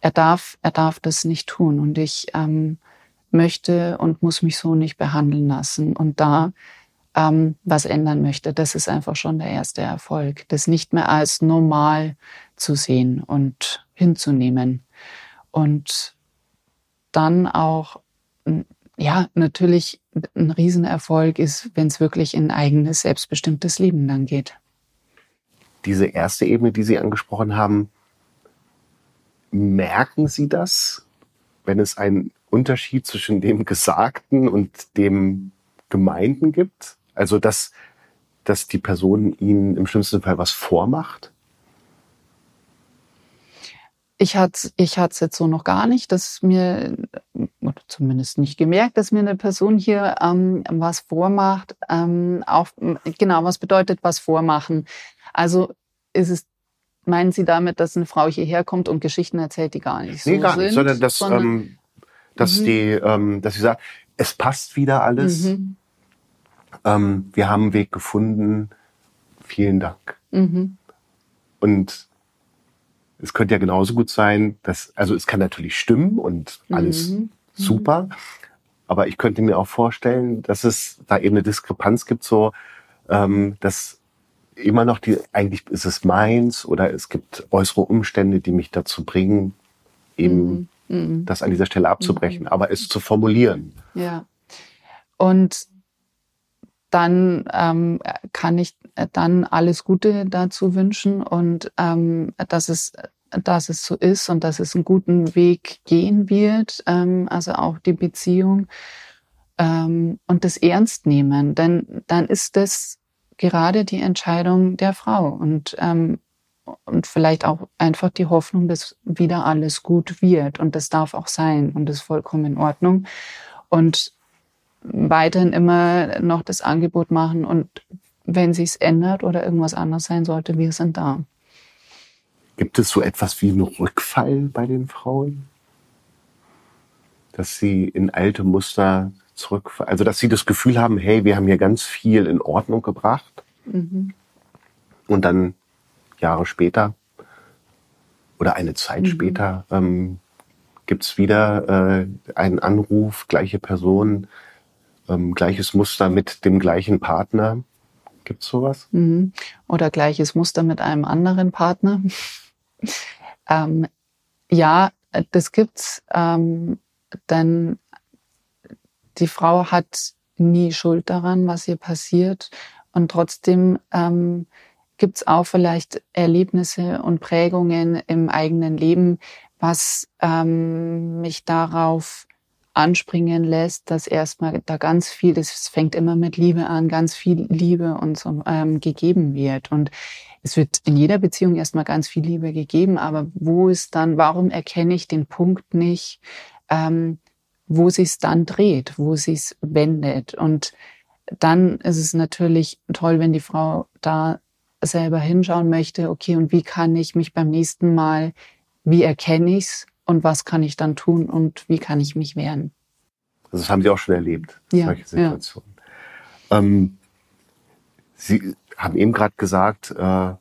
er darf, er darf das nicht tun und ich ähm, möchte und muss mich so nicht behandeln lassen. Und da ähm, was ändern möchte. Das ist einfach schon der erste Erfolg, das nicht mehr als normal zu sehen und hinzunehmen. Und dann auch, ja, natürlich ein Riesenerfolg ist, wenn es wirklich in eigenes, selbstbestimmtes Leben dann geht. Diese erste Ebene, die Sie angesprochen haben, merken Sie das, wenn es einen Unterschied zwischen dem Gesagten und dem Gemeinden gibt? Also, dass, dass die Person ihnen im schlimmsten Fall was vormacht? Ich hatte ich es jetzt so noch gar nicht, dass mir, oder zumindest nicht gemerkt, dass mir eine Person hier ähm, was vormacht. Ähm, auch, genau, was bedeutet was vormachen? Also ist es, meinen Sie damit, dass eine Frau hierher kommt und Geschichten erzählt, die gar nicht so nee, gar sind? nicht, sondern dass, sondern, ähm, dass, mhm. die, ähm, dass sie sagt, es passt wieder alles. Mhm. Ähm, wir haben einen Weg gefunden. Vielen Dank. Mhm. Und es könnte ja genauso gut sein, dass, also es kann natürlich stimmen und alles mhm. super. Aber ich könnte mir auch vorstellen, dass es da eben eine Diskrepanz gibt, so, ähm, dass immer noch die, eigentlich ist es meins oder es gibt äußere Umstände, die mich dazu bringen, eben mhm. mhm. das an dieser Stelle abzubrechen, mhm. aber es zu formulieren. Ja. Und dann ähm, kann ich dann alles Gute dazu wünschen und ähm, dass es dass es so ist und dass es einen guten Weg gehen wird, ähm, also auch die Beziehung ähm, und das ernst nehmen, denn dann ist das gerade die Entscheidung der Frau und ähm, und vielleicht auch einfach die Hoffnung, dass wieder alles gut wird und das darf auch sein und ist vollkommen in Ordnung. Und weiterhin immer noch das Angebot machen und wenn sich's ändert oder irgendwas anders sein sollte, wir sind da. Gibt es so etwas wie einen Rückfall bei den Frauen? Dass sie in alte Muster zurückfallen? Also, dass sie das Gefühl haben, hey, wir haben hier ganz viel in Ordnung gebracht. Mhm. Und dann Jahre später oder eine Zeit mhm. später ähm, Gibt's wieder äh, einen Anruf, gleiche Person, ähm, gleiches Muster mit dem gleichen Partner? Gibt's sowas? Mhm. Oder gleiches Muster mit einem anderen Partner? ähm, ja, das gibt's. Ähm, denn die Frau hat nie Schuld daran, was ihr passiert. Und trotzdem ähm, gibt es auch vielleicht Erlebnisse und Prägungen im eigenen Leben, was ähm, mich darauf anspringen lässt, dass erstmal da ganz viel, das fängt immer mit Liebe an, ganz viel Liebe und so ähm, gegeben wird. Und es wird in jeder Beziehung erstmal ganz viel Liebe gegeben, aber wo ist dann, warum erkenne ich den Punkt nicht, ähm, wo sich's dann dreht, wo sich's wendet? Und dann ist es natürlich toll, wenn die Frau da selber hinschauen möchte, okay, und wie kann ich mich beim nächsten Mal, wie erkenne ich's und was kann ich dann tun und wie kann ich mich wehren? Also das haben Sie auch schon erlebt, ja, solche Situationen. Ja. Ähm, Sie haben eben gerade gesagt, äh,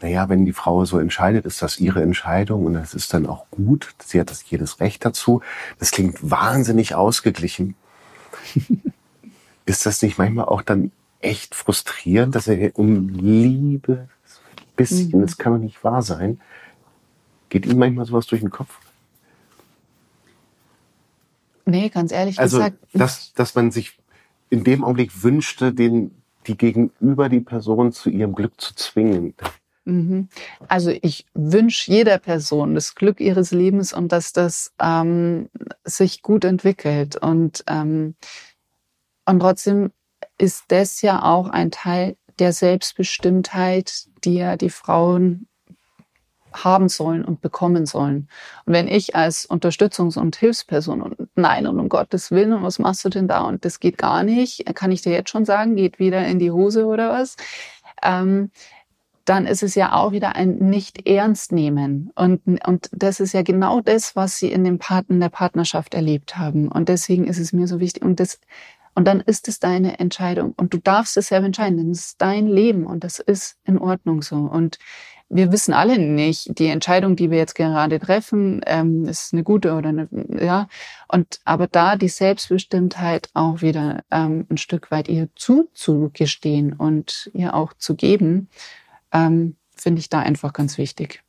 naja, wenn die Frau so entscheidet, ist das ihre Entscheidung und das ist dann auch gut. Sie hat das jedes Recht dazu. Das klingt wahnsinnig ausgeglichen. ist das nicht manchmal auch dann echt frustrierend, dass er um Liebe bisschen, mhm. das kann doch nicht wahr sein. Geht Ihnen manchmal sowas durch den Kopf? Nee, ganz ehrlich also, gesagt. Dass, dass man sich in dem Augenblick wünschte, den, die gegenüber die Person zu ihrem Glück zu zwingen. Mhm. Also ich wünsche jeder Person das Glück ihres Lebens und dass das ähm, sich gut entwickelt. Und, ähm, und trotzdem ist das ja auch ein Teil der Selbstbestimmtheit, die ja die Frauen haben sollen und bekommen sollen. Und wenn ich als Unterstützungs- und Hilfsperson und nein und um Gottes Willen und was machst du denn da und das geht gar nicht, kann ich dir jetzt schon sagen, geht wieder in die Hose oder was, ähm, dann ist es ja auch wieder ein nicht ernst nehmen. Und, und das ist ja genau das, was sie in dem Part, in der Partnerschaft erlebt haben. Und deswegen ist es mir so wichtig. Und das, und dann ist es deine Entscheidung. Und du darfst es selber entscheiden, denn es ist dein Leben und das ist in Ordnung so. Und wir wissen alle nicht, die Entscheidung, die wir jetzt gerade treffen, ähm, ist eine gute oder eine, ja. Und aber da die Selbstbestimmtheit auch wieder ähm, ein Stück weit ihr zuzugestehen und ihr auch zu geben, ähm, finde ich da einfach ganz wichtig.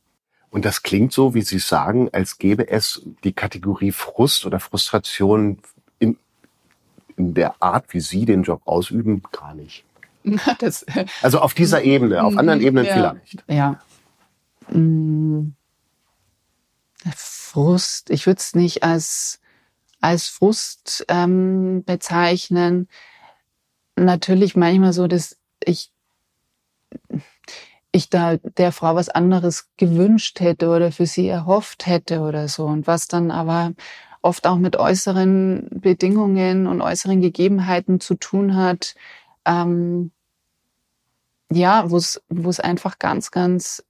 Und das klingt so, wie Sie sagen, als gäbe es die Kategorie Frust oder Frustration in, in der Art, wie Sie den Job ausüben, gar nicht. Das, also auf dieser Ebene, auf anderen mhm, Ebenen ja, vielleicht. Ja. Mm. Frust, ich würde es nicht als, als Frust ähm, bezeichnen. Natürlich manchmal so, dass ich ich da der Frau was anderes gewünscht hätte oder für sie erhofft hätte oder so. Und was dann aber oft auch mit äußeren Bedingungen und äußeren Gegebenheiten zu tun hat, ähm, ja, wo es wo es einfach ganz, ganz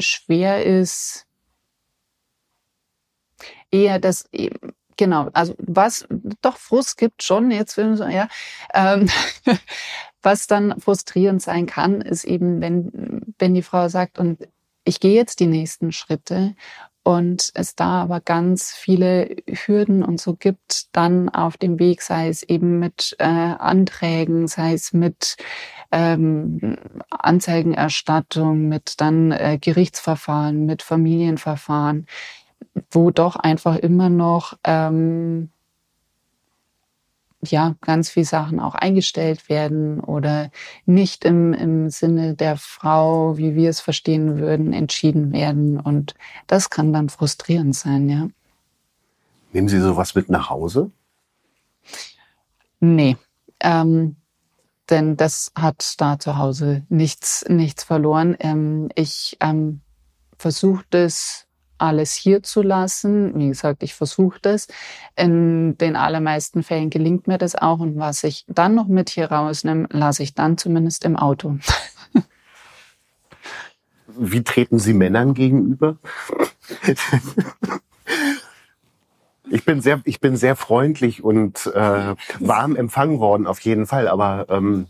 schwer ist, eher das genau, also was doch Frust gibt schon, jetzt will ich sagen, ja, ähm, Was dann frustrierend sein kann, ist eben, wenn, wenn die Frau sagt, und ich gehe jetzt die nächsten Schritte und es da aber ganz viele Hürden und so gibt, dann auf dem Weg, sei es eben mit äh, Anträgen, sei es mit ähm, Anzeigenerstattung, mit dann äh, Gerichtsverfahren, mit Familienverfahren, wo doch einfach immer noch ähm, ja, ganz viele Sachen auch eingestellt werden oder nicht im, im Sinne der Frau, wie wir es verstehen würden, entschieden werden. Und das kann dann frustrierend sein, ja. Nehmen Sie sowas mit nach Hause? Nee. Ähm, denn das hat da zu Hause nichts, nichts verloren. Ähm, ich ähm, versuche das alles hier zu lassen. Wie gesagt, ich versuche das. In den allermeisten Fällen gelingt mir das auch. Und was ich dann noch mit hier rausnehme, lasse ich dann zumindest im Auto. Wie treten Sie Männern gegenüber? Ich bin sehr, ich bin sehr freundlich und äh, warm empfangen worden auf jeden Fall. Aber ähm,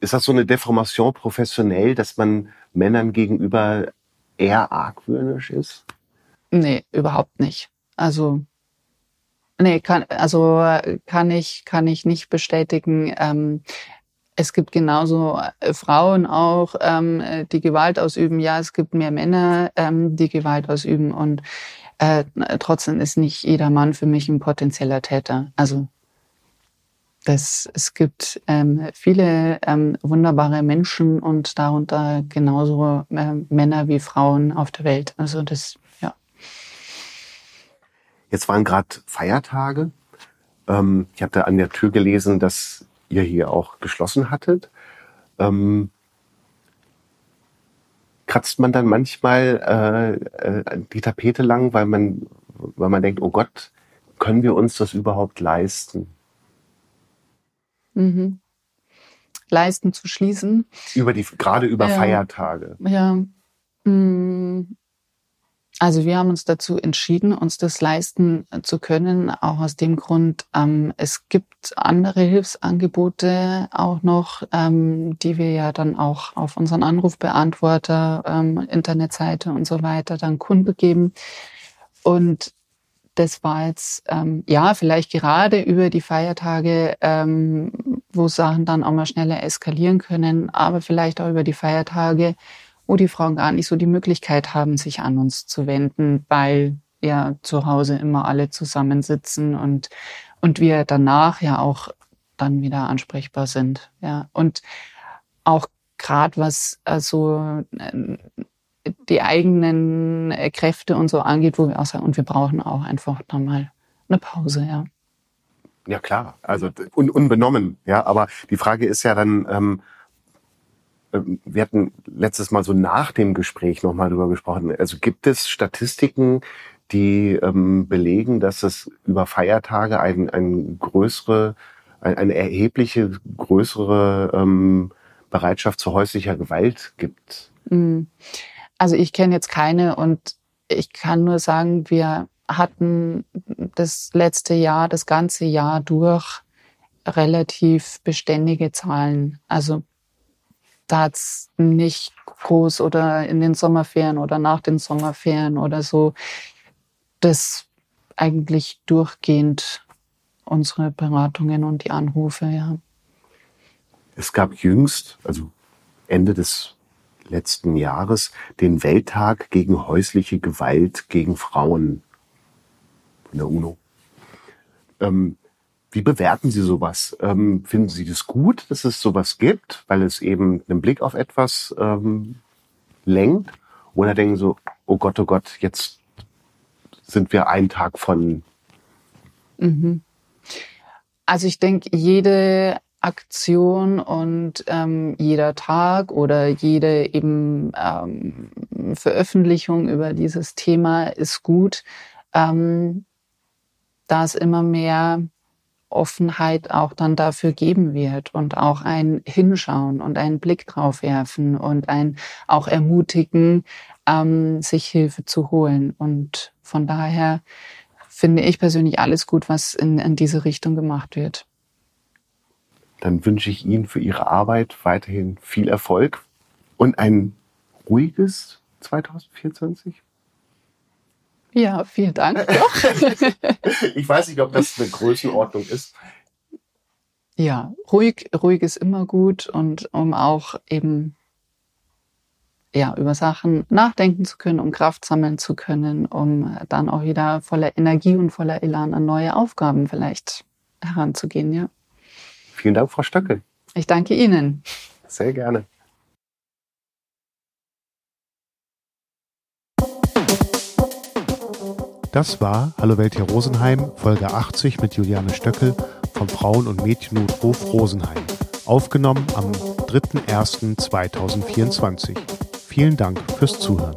ist das so eine Deformation professionell, dass man Männern gegenüber eher argwöhnisch ist? Nee, überhaupt nicht. Also nee, kann also kann ich kann ich nicht bestätigen. Ähm, es gibt genauso äh, Frauen auch, ähm, die Gewalt ausüben. Ja, es gibt mehr Männer, ähm, die Gewalt ausüben. Und äh, trotzdem ist nicht jeder Mann für mich ein potenzieller Täter. Also das, es gibt ähm, viele ähm, wunderbare Menschen und darunter genauso äh, Männer wie Frauen auf der Welt. Also das, ja. Jetzt waren gerade Feiertage. Ähm, ich hatte an der Tür gelesen, dass ihr hier auch geschlossen hattet. Ähm, kratzt man dann manchmal äh, äh, die Tapete lang, weil man, weil man denkt, oh Gott, können wir uns das überhaupt leisten? Mhm. Leisten zu schließen. Über die, gerade über Ja. Feiertage. Ja. Mm. Also wir haben uns dazu entschieden, uns das leisten zu können, auch aus dem Grund, ähm, es gibt andere Hilfsangebote auch noch, ähm, die wir ja dann auch auf unseren Anrufbeantworter, ähm, Internetseite und so weiter dann kundgeben. Und das war jetzt, ähm, ja, vielleicht gerade über die Feiertage, ähm, wo Sachen dann auch mal schneller eskalieren können, aber vielleicht auch über die Feiertage, wo die Frauen gar nicht so die Möglichkeit haben, sich an uns zu wenden, weil ja zu Hause immer alle zusammensitzen und, und wir danach ja auch dann wieder ansprechbar sind. Ja, und auch gerade was also äh, die eigenen äh, Kräfte und so angeht, wo wir auch sagen, und wir brauchen auch einfach dann mal eine Pause, ja. Ja klar, also un unbenommen, ja. Aber die Frage ist ja dann, ähm, ähm, wir hatten letztes Mal so nach dem Gespräch nochmal drüber gesprochen. Also gibt es Statistiken, die ähm, belegen, dass es über Feiertage ein, ein größere, ein, eine erhebliche größere ähm, Bereitschaft zu häuslicher Gewalt gibt? Mm. Also ich kenne jetzt keine und ich kann nur sagen, wir hatten das letzte Jahr, das ganze Jahr durch relativ beständige Zahlen. Also da hat's nicht groß oder in den Sommerferien oder nach den Sommerferien oder so das eigentlich durchgehend unsere Beratungen und die Anrufe, ja. Es gab jüngst, also Ende des letzten Jahres, den Welttag gegen häusliche Gewalt gegen Frauen von der UNO. Ähm, wie bewerten Sie sowas? Ähm, finden Sie das gut, dass es sowas gibt, weil es eben einen Blick auf etwas ähm, lenkt? Oder denken Sie oh Gott, oh Gott, jetzt sind wir einen Tag von Mhm. Also ich denke, jede Aktion und ähm, jeder Tag oder jede eben ähm, Veröffentlichung über dieses Thema ist gut, ähm, da es immer mehr Offenheit auch dann dafür geben wird und auch ein Hinschauen und einen Blick drauf werfen und ein auch ermutigen, ähm, sich Hilfe zu holen. Und von daher finde ich persönlich alles gut, was in, in diese Richtung gemacht wird. Dann wünsche ich Ihnen für Ihre Arbeit weiterhin viel Erfolg und ein ruhiges 2024. Ja, vielen Dank. Ich weiß nicht, ob das eine Größenordnung ist. ja, ruhig, ruhig ist immer gut und um auch eben ja, über Sachen nachdenken zu können, um Kraft sammeln zu können, um dann auch wieder voller Energie und voller Elan an neue Aufgaben vielleicht heranzugehen, ja. Vielen Dank, Frau Stöckel. Ich danke Ihnen. Sehr gerne. Das war Hallo Welt hier Rosenheim, Folge 80 mit Juliane Stöckel vom Frauen- und Mädchennotruf Rosenheim. Aufgenommen am 3.1.2024. Vielen Dank fürs Zuhören.